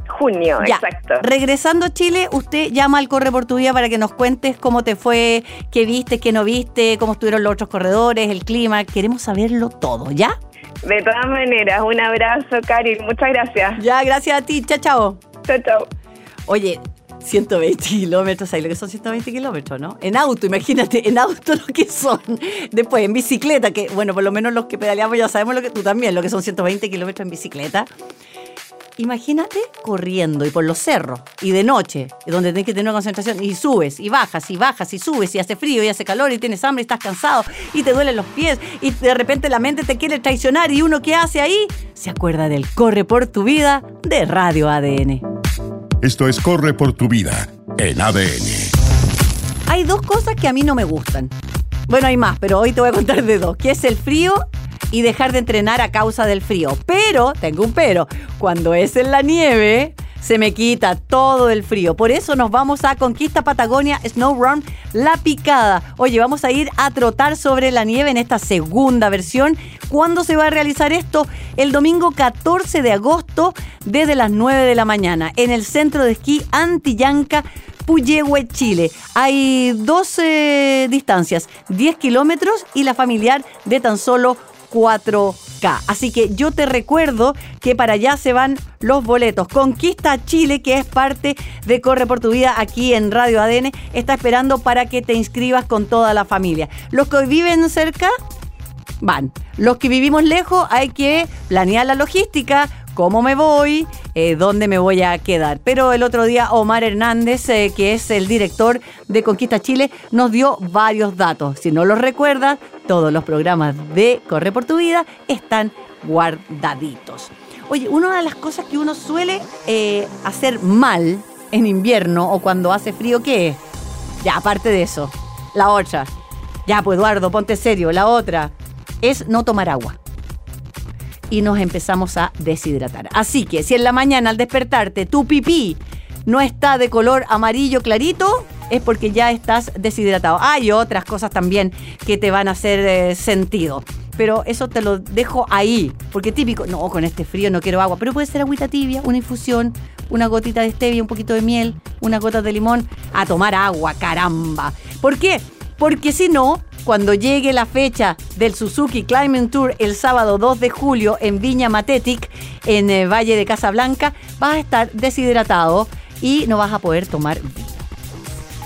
Junio, Ya. exacto. Regresando a Chile, usted llama al Corre por tu Vida para que nos cuentes cómo te fue, qué viste, qué no viste, cómo estuvieron los otros corredores, el clima. Queremos saberlo todo, ¿ya? De todas maneras, un abrazo, Karin. Muchas gracias. Ya, gracias a ti. Chao, chao. Chao, chao. Oye, 120 kilómetros, ¿sabes lo que son 120 kilómetros, no? En auto, imagínate, en auto lo que son. Después, en bicicleta, que bueno, por lo menos los que pedaleamos ya sabemos lo que tú también, lo que son 120 kilómetros en bicicleta. Imagínate corriendo y por los cerros y de noche, donde tienes que tener una concentración y subes y bajas y bajas y subes y hace frío y hace calor y tienes hambre y estás cansado y te duelen los pies y de repente la mente te quiere traicionar y uno que hace ahí se acuerda del Corre por tu vida de Radio ADN. Esto es Corre por tu vida en ADN. Hay dos cosas que a mí no me gustan. Bueno, hay más, pero hoy te voy a contar de dos, que es el frío y dejar de entrenar a causa del frío. Pero, tengo un pero, cuando es en la nieve, se me quita todo el frío. Por eso nos vamos a Conquista Patagonia Snow Run La Picada. Oye, vamos a ir a trotar sobre la nieve en esta segunda versión. ¿Cuándo se va a realizar esto? El domingo 14 de agosto desde las 9 de la mañana en el centro de esquí Antillanca Puyehue, Chile. Hay dos eh, distancias, 10 kilómetros y la familiar de tan solo 4K. Así que yo te recuerdo que para allá se van los boletos. Conquista Chile, que es parte de Corre por tu Vida aquí en Radio ADN, está esperando para que te inscribas con toda la familia. Los que viven cerca, van. Los que vivimos lejos hay que planear la logística, cómo me voy, eh, dónde me voy a quedar. Pero el otro día Omar Hernández, eh, que es el director de Conquista Chile, nos dio varios datos. Si no los recuerdas, todos los programas de Corre por tu Vida están guardaditos. Oye, una de las cosas que uno suele eh, hacer mal en invierno o cuando hace frío, ¿qué es? Ya, aparte de eso, la otra. Ya, pues Eduardo, ponte serio. La otra es no tomar agua. Y nos empezamos a deshidratar. Así que si en la mañana al despertarte tu pipí no está de color amarillo clarito, es porque ya estás deshidratado. Hay otras cosas también que te van a hacer eh, sentido. Pero eso te lo dejo ahí, porque típico, no, con este frío no quiero agua, pero puede ser agüita tibia, una infusión, una gotita de stevia, un poquito de miel, una gota de limón, a tomar agua, caramba. ¿Por qué? Porque si no, cuando llegue la fecha del Suzuki Climbing Tour el sábado 2 de julio en Viña Matetic, en eh, Valle de Casablanca, vas a estar deshidratado y no vas a poder tomar vino.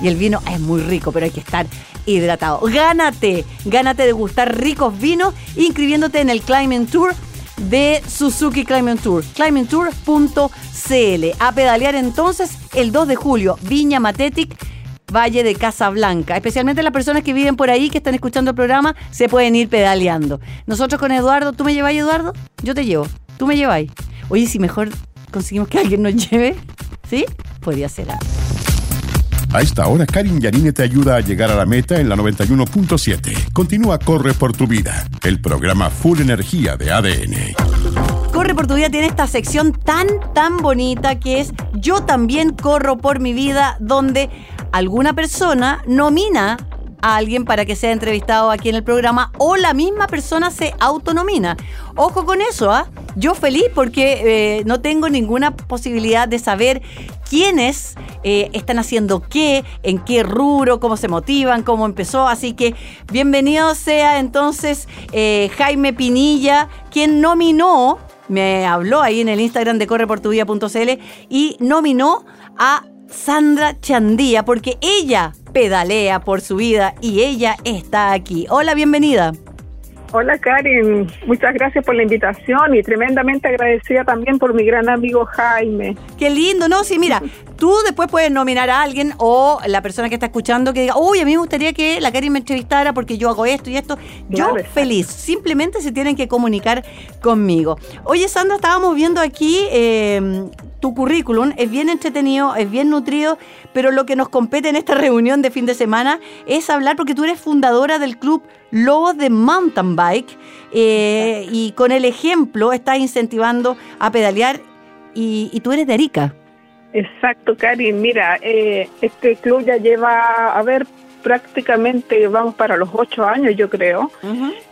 Y el vino es muy rico, pero hay que estar hidratado. Gánate, gánate de gustar ricos vinos inscribiéndote en el Climbing Tour de Suzuki Climbing Tour, climbingtour.cl. A pedalear entonces el 2 de julio, Viña Matetic, Valle de Casablanca. Especialmente las personas que viven por ahí, que están escuchando el programa, se pueden ir pedaleando. Nosotros con Eduardo, ¿tú me lleváis, Eduardo? Yo te llevo. ¿Tú me lleváis? Oye, si mejor conseguimos que alguien nos lleve, ¿sí? Podría ser. A esta hora, Karin Yanine te ayuda a llegar a la meta en la 91.7. Continúa Corre por tu vida, el programa Full Energía de ADN. Corre por tu vida tiene esta sección tan, tan bonita que es Yo también corro por mi vida, donde alguna persona nomina a alguien para que sea entrevistado aquí en el programa o la misma persona se autonomina. Ojo con eso, ¿ah? Yo feliz porque eh, no tengo ninguna posibilidad de saber quiénes eh, están haciendo qué, en qué rubro, cómo se motivan, cómo empezó. Así que bienvenido sea entonces eh, Jaime Pinilla, quien nominó, me habló ahí en el Instagram de correportuvía.cl y nominó a Sandra Chandía porque ella pedalea por su vida y ella está aquí. Hola, bienvenida. Hola Karin, muchas gracias por la invitación y tremendamente agradecida también por mi gran amigo Jaime. Qué lindo, ¿no? Sí, mira, tú después puedes nominar a alguien o la persona que está escuchando que diga, uy, a mí me gustaría que la Karin me entrevistara porque yo hago esto y esto. Yo feliz, simplemente se tienen que comunicar conmigo. Oye, Sandra, estábamos viendo aquí eh, tu currículum, es bien entretenido, es bien nutrido, pero lo que nos compete en esta reunión de fin de semana es hablar porque tú eres fundadora del club Lobos de Mountain Bike eh, y con el ejemplo estás incentivando a pedalear y, tú eres de Arica. Exacto, Karin. Mira, eh, este club ya lleva, a ver, prácticamente vamos para los ocho años, yo creo.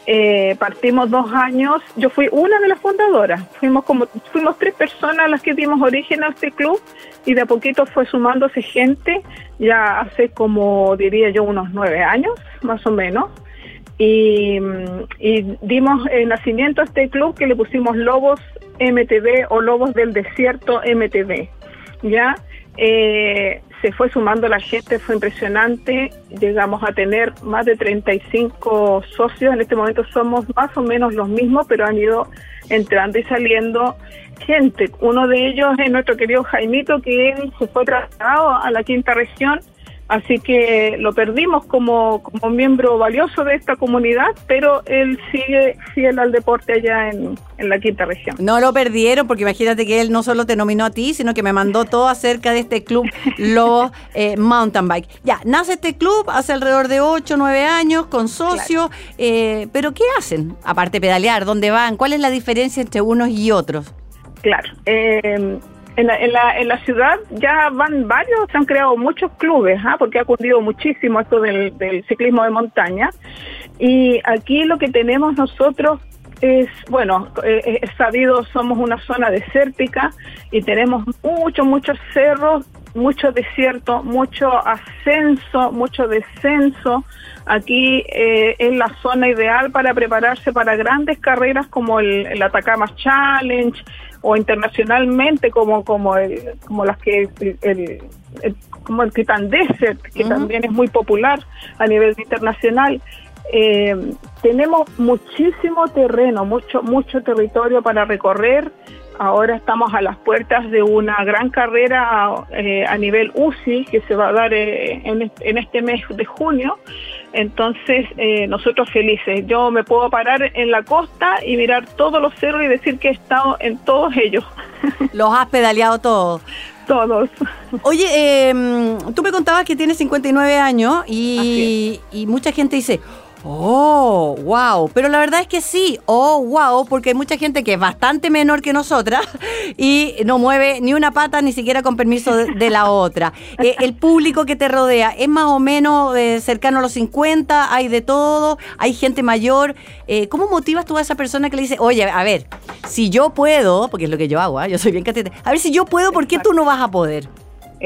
Eh, partimos dos años. Yo fui una de las fundadoras. Fuimos como fuimos tres personas las que dimos origen a este club y de a poquito fue sumándose gente. Ya hace como diría yo unos nueve años, más o menos y, dimos el nacimiento a este club que le pusimos Lobos MTV o Lobos del Desierto MTV. ¿ya? Eh, se fue sumando la gente, fue impresionante, llegamos a tener más de 35 socios, en este momento somos más o menos los mismos, pero han ido entrando y saliendo gente. Uno de ellos es nuestro querido Jaimito, que se fue trasladado a la quinta región Así que lo perdimos como, como miembro valioso de esta comunidad, pero él sigue fiel al deporte allá en, la quinta región. No lo perdieron, porque imagínate que él no solo te nominó a ti, sino que me mandó todo acerca de este club Los eh, Mountain Bike. Ya, nace este club hace alrededor de 8 o 9 años, con socios, eh, pero ¿qué hacen? Aparte de pedalear, ¿dónde van? ¿Cuál es la diferencia entre unos y otros? Claro, eh, en la, ciudad ya van varios, se han creado muchos clubes, ¿ah? porque ha cundido muchísimo esto del, ciclismo de montaña. Y aquí lo que tenemos nosotros es, bueno, eh, es sabido, somos una zona desértica y tenemos muchos, muchos cerros, mucho desierto, mucho ascenso, mucho descenso. Aquí eh, es la zona ideal para prepararse para grandes carreras como el Atacama Challenge, o internacionalmente como como como las que el, como el Titan Desert que también es muy popular a nivel internacional. Eh, tenemos muchísimo terreno mucho mucho territorio para recorrer Ahora estamos a las puertas de una gran carrera eh, a nivel UCI que se va a dar eh, en, este mes de junio. Entonces, eh, nosotros felices. Yo me puedo parar en la costa y mirar todos los cerros y decir que he estado en todos ellos. Los has pedaleado todos. Todos. Oye, em, tú me contabas que tienes 59 años y, y mucha gente dice, Oh, wow. Pero la verdad es que sí, oh, wow, porque hay mucha gente que es bastante menor que nosotras y no mueve ni una pata ni siquiera con permiso de, la otra. Eh, el público que te rodea es más o menos eh, cercano a los 50, hay de todo, hay gente mayor. Eh, ¿Cómo motivas tú a esa persona que le dice, oye, a ver, si yo puedo, porque es lo que yo hago, yo soy bien catete, a ver si yo puedo, ¿por qué tú no vas a poder?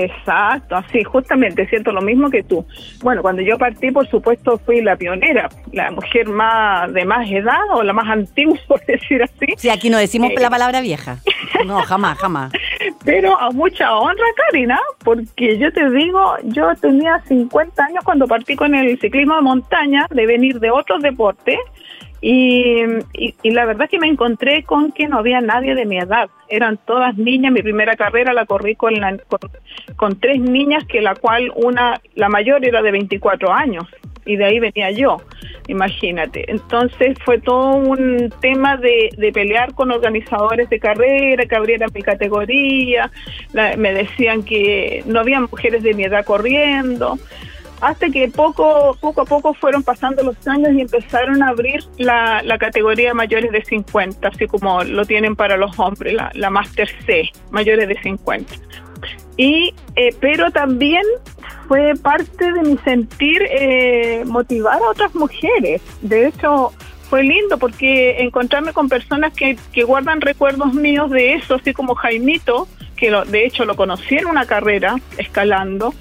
Exacto, así, justamente siento lo mismo que tú. Bueno, cuando yo partí, por supuesto, fui la pionera, la mujer más de más edad o la más antigua, por decir así. Sí, aquí no decimos la eh. palabra vieja. No, jamás, jamás. Pero a mucha honra, Karina, porque yo te digo, yo tenía 50 años cuando partí con el ciclismo de montaña, de venir de otros deportes, Y, y, la verdad que me encontré con que no había nadie de mi edad. Eran todas niñas. Mi primera carrera la corrí con, con, tres niñas, que la cual una, la mayor era de 24 años y de ahí venía yo, imagínate. Entonces fue todo un tema de, de pelear con organizadores de carrera que abrieran mi categoría, me decían que no había mujeres de mi edad corriendo hasta que poco, poco a poco fueron pasando los años y empezaron a abrir la, categoría mayores de 50, así como lo tienen para los hombres, la, Master C, mayores de 50. Y, eh, pero también fue parte de mi sentir eh, motivar a otras mujeres. De hecho, fue lindo porque encontrarme con personas que, que guardan recuerdos míos de eso, así como Jaimito, que de hecho lo conocí en una carrera escalando,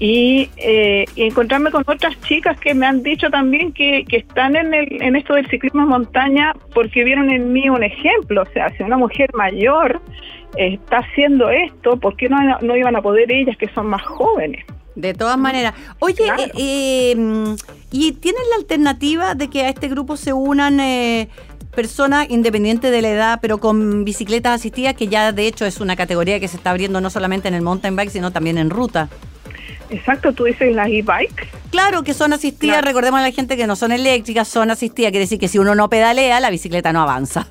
eh, y, encontrarme con otras chicas que me han dicho también que, que están en, el, en esto del ciclismo en montaña porque vieron en mí un ejemplo. O sea, si una mujer mayor está haciendo esto, ¿por qué no, no iban a poder ellas que son más jóvenes? De todas maneras. Oye, eh, eh, ¿y tienen la alternativa de que a este grupo se unan personas independientes de la edad, pero con bicicletas asistidas, que ya de hecho es una categoría que se está abriendo no solamente en el mountain bike, sino también en ruta? Exacto, tú dices las e-bikes. Claro que son asistidas, recordemos a la gente que no son eléctricas, son asistidas, quiere decir que si uno no pedalea, la bicicleta no avanza.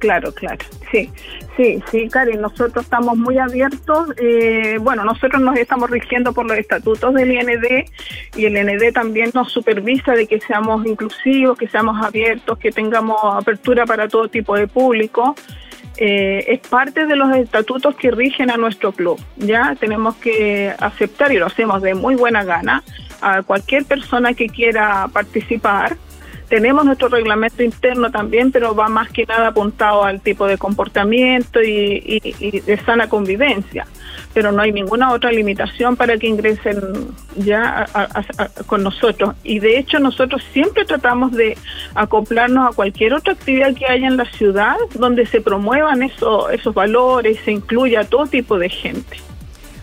Claro, claro, sí, sí, sí, Karen, nosotros estamos muy abiertos, eh, bueno, nosotros nos estamos rigiendo por los estatutos del IND y el IND también nos supervisa de que seamos inclusivos, que seamos abiertos, que tengamos apertura para todo tipo de público. Eh, es parte de los estatutos que rigen a nuestro club. Ya tenemos que aceptar y lo hacemos de muy buena gana a cualquier persona que quiera participar. Tenemos nuestro reglamento interno también, pero va más que nada apuntado al tipo de comportamiento y de sana convivencia pero no hay ninguna otra limitación para que ingresen ya con nosotros. Y de hecho nosotros siempre tratamos de acoplarnos a cualquier otra actividad que haya en la ciudad donde se promuevan eso, esos valores, se incluya todo tipo de gente.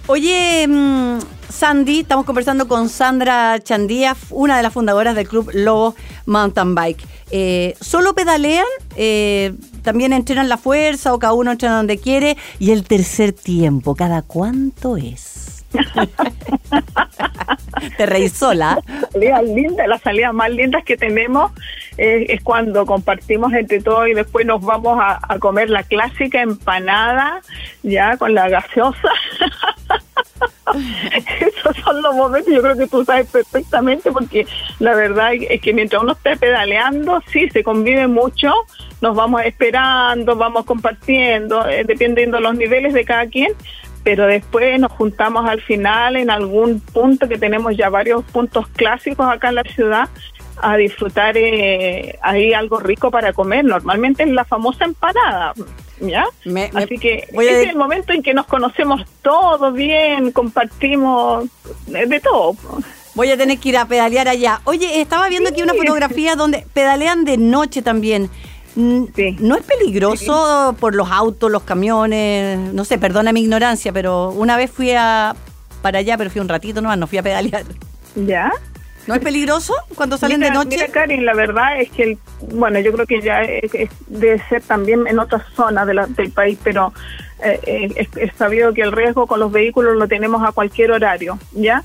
Oye, mm, Sandy, estamos conversando con Sandra Chandía, una de las fundadoras del Club Lobo Mountain Bike. Eh, ¿Solo pedalean? Eh, ¿También entrenan la fuerza o cada uno entrena donde quiere? Y el tercer tiempo, ¿cada cuánto es? Te reí sola. Las lindas, las salidas más lindas que tenemos es cuando compartimos entre todos y después nos vamos a, a comer la clásica empanada, ya con la gaseosa. Esos son los momentos, yo creo que tú sabes perfectamente, porque la verdad es que mientras uno esté pedaleando, sí, se convive mucho, nos vamos esperando, vamos compartiendo, eh, dependiendo de los niveles de cada quien, pero después nos juntamos al final en algún punto que tenemos ya varios puntos clásicos acá en la ciudad a disfrutar eh, ahí algo rico para comer. Normalmente es la famosa empanada. ¿Ya? Así que es el momento en que nos conocemos todos bien, compartimos de todo. Voy a tener que ir a pedalear allá. Oye, estaba viendo aquí una fotografía donde pedalean de noche también. ¿No es peligroso por los autos, los camiones? No sé, perdona mi ignorancia, pero una vez fui a para allá, pero fui un ratito nomás, no fui a pedalear. ¿Ya? ¿No es peligroso cuando salen de noche? Mira, Karin, la verdad es que, bueno, yo creo que ya debe ser también en otras zonas del país, pero eh, eh, es, sabido que el riesgo con los vehículos lo tenemos a cualquier horario, ¿ya?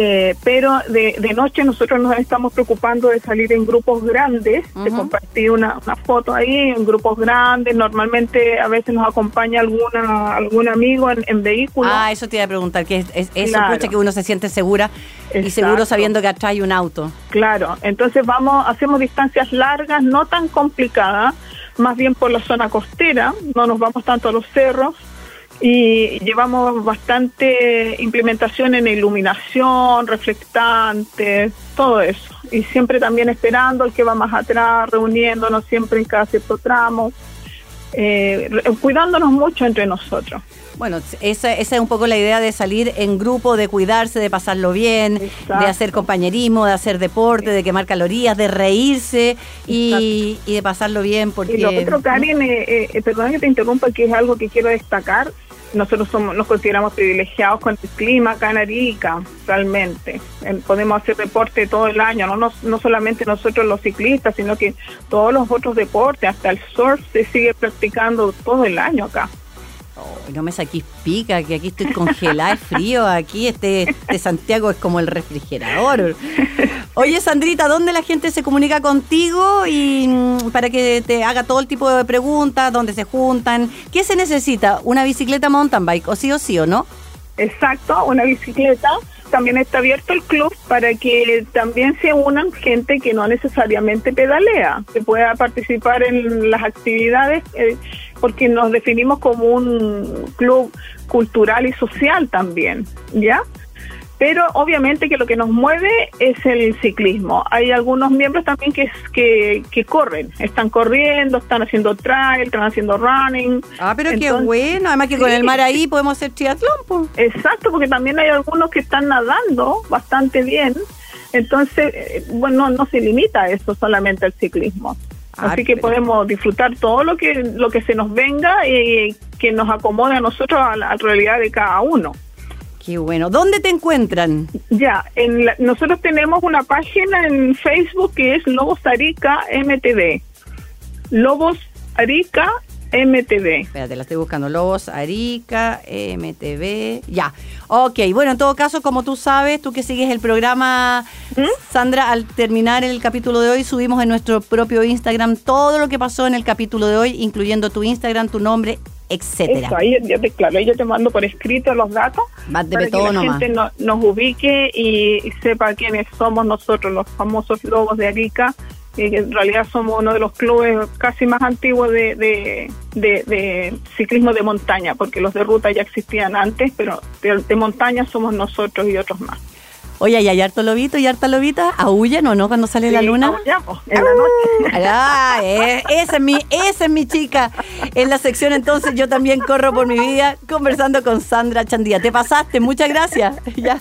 Eh, pero de, noche nosotros nos estamos preocupando de salir en grupos grandes. Te compartí una, foto ahí, en grupos grandes. Normalmente a veces nos acompaña alguna algún amigo en, vehículo. Ah, eso te iba a preguntar, que es, eso que uno se siente segura y seguro sabiendo que atrás hay un auto. Claro, entonces vamos, hacemos distancias largas, no tan complicadas, más bien por la zona costera, no nos vamos tanto a los cerros y llevamos bastante implementación en iluminación, reflectantes, todo eso. Y siempre también esperando al que va más atrás, reuniéndonos siempre en cada cierto tramo, eh, cuidándonos mucho entre nosotros. Bueno, esa, esa, es un poco la idea de salir en grupo, de cuidarse, de pasarlo bien, de hacer compañerismo, de hacer deporte, de quemar calorías, de reírse y, de pasarlo bien. Porque... Y lo otro, Karen, eh, eh, perdón que te interrumpa, que es algo que quiero destacar, nosotros somos, nos consideramos privilegiados con el clima acá en Arica, realmente. Podemos hacer deporte todo el año, no, no, no solamente nosotros los ciclistas, sino que todos los otros deportes, hasta el surf se sigue practicando todo el año acá. Oh, no me saquís pica, que aquí estoy congelada, es frío, aquí este, este Santiago es como el refrigerador. Oye, Sandrita, ¿dónde la gente se comunica contigo y mm, para que te haga todo el tipo de preguntas, dónde se juntan? ¿Qué se necesita? ¿Una bicicleta mountain bike, o sí o sí o no? Exacto, una bicicleta. También está abierto el club para que también se unan gente que no necesariamente pedalea, que pueda participar en las actividades. Eh, porque nos definimos como un club cultural y social también, ¿ya? Pero obviamente que lo que nos mueve es el ciclismo. Hay algunos miembros también que, que, que corren, están corriendo, están haciendo trail, están haciendo running. Ah, pero qué bueno, además que con el mar ahí podemos hacer triatlón. Exacto, porque también hay algunos que están nadando bastante bien. Entonces, eh, bueno, no se limita a eso solamente al ciclismo. Así que podemos disfrutar todo lo que lo que se nos venga y que nos acomode a nosotros a la realidad de cada uno. Qué bueno. ¿Dónde te encuentran? Ya, en nosotros tenemos una página en Facebook que es Lobos Arica MTV. Lobos Arica MTV. Espérate, la estoy buscando. Lobos, Arica, MTV. Ya. Ok, bueno, en todo caso, como tú sabes, tú que sigues el programa, ¿Mm? Sandra, al terminar el capítulo de hoy, subimos en nuestro propio Instagram todo lo que pasó en el capítulo de hoy, incluyendo tu Instagram, tu nombre, etcétera. Eso, ahí yo te, claro, ahí yo te mando por escrito los datos para que la gente nos ubique y sepa quiénes somos nosotros, los famosos lobos de Arica en realidad somos uno de los clubes casi más antiguos de, ciclismo de montaña, porque los de ruta ya existían antes, pero de montaña somos nosotros y otros más. Oye, ¿y hay harto lobito y harta lobita? ¿Aullan o no cuando sale la luna? Aullamos, en la noche. Ah, eh, esa, es mi, esa es mi chica. En la sección entonces yo también corro por mi vida conversando con Sandra Chandía. Te pasaste, muchas gracias. ya,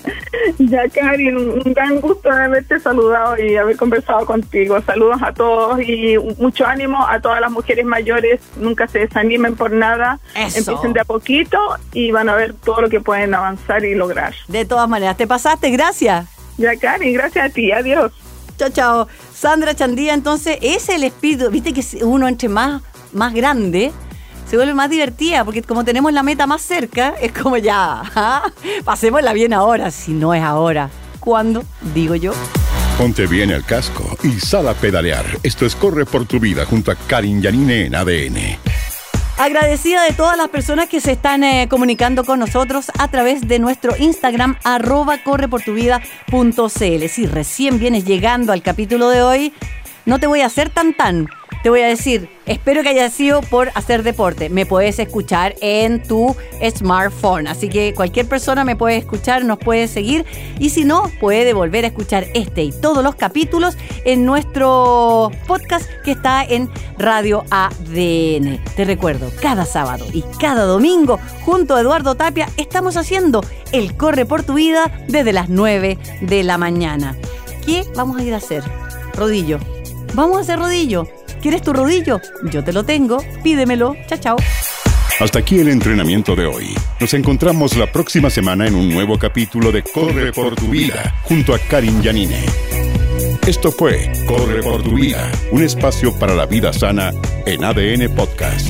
ya Karin, un gran gusto haberte saludado y haber conversado contigo. Saludos a todos y mucho ánimo a todas las mujeres mayores. Nunca se desanimen por nada. Empiecen de a poquito y van a ver todo lo que pueden avanzar y lograr. De todas maneras, te pasaste, gracias. Ya, Cari, gracias a ti. Adiós. Chao, chao. Sandra Chandía, entonces, es el espíritu. Viste que uno entre más, más grande se vuelve más divertida, porque como tenemos la meta más cerca, es como ya, ¿ah? pasémosla bien ahora, si no es ahora. ¿Cuándo? Digo yo. Ponte bien el casco y sal a pedalear. Esto es Corre por tu vida junto a Karin Yanine en ADN. Agradecida de todas las personas que se están eh, comunicando con nosotros a través de nuestro Instagram, arroba correportuvida.cl. Si recién vienes llegando al capítulo de hoy, no te voy a hacer tan tan te voy a decir, espero que haya sido por hacer deporte. Me puedes escuchar en tu smartphone. Así que cualquier persona me puede escuchar, nos puede seguir. Y si no, puede volver a escuchar este y todos los capítulos en nuestro podcast que está en Radio ADN. Te recuerdo, cada sábado y cada domingo, junto a Eduardo Tapia, estamos haciendo el Corre por tu vida desde las 9 de la mañana. ¿Qué vamos a ir a hacer? Rodillo. Vamos a hacer rodillo ¿Quieres tu rodillo? Yo te lo tengo. Pídemelo. Chao, chao. Hasta aquí el entrenamiento de hoy. Nos encontramos la próxima semana en un nuevo capítulo de Corre por tu vida junto a Karin Yanine. Esto fue Corre por tu vida, un espacio para la vida sana en ADN Podcast.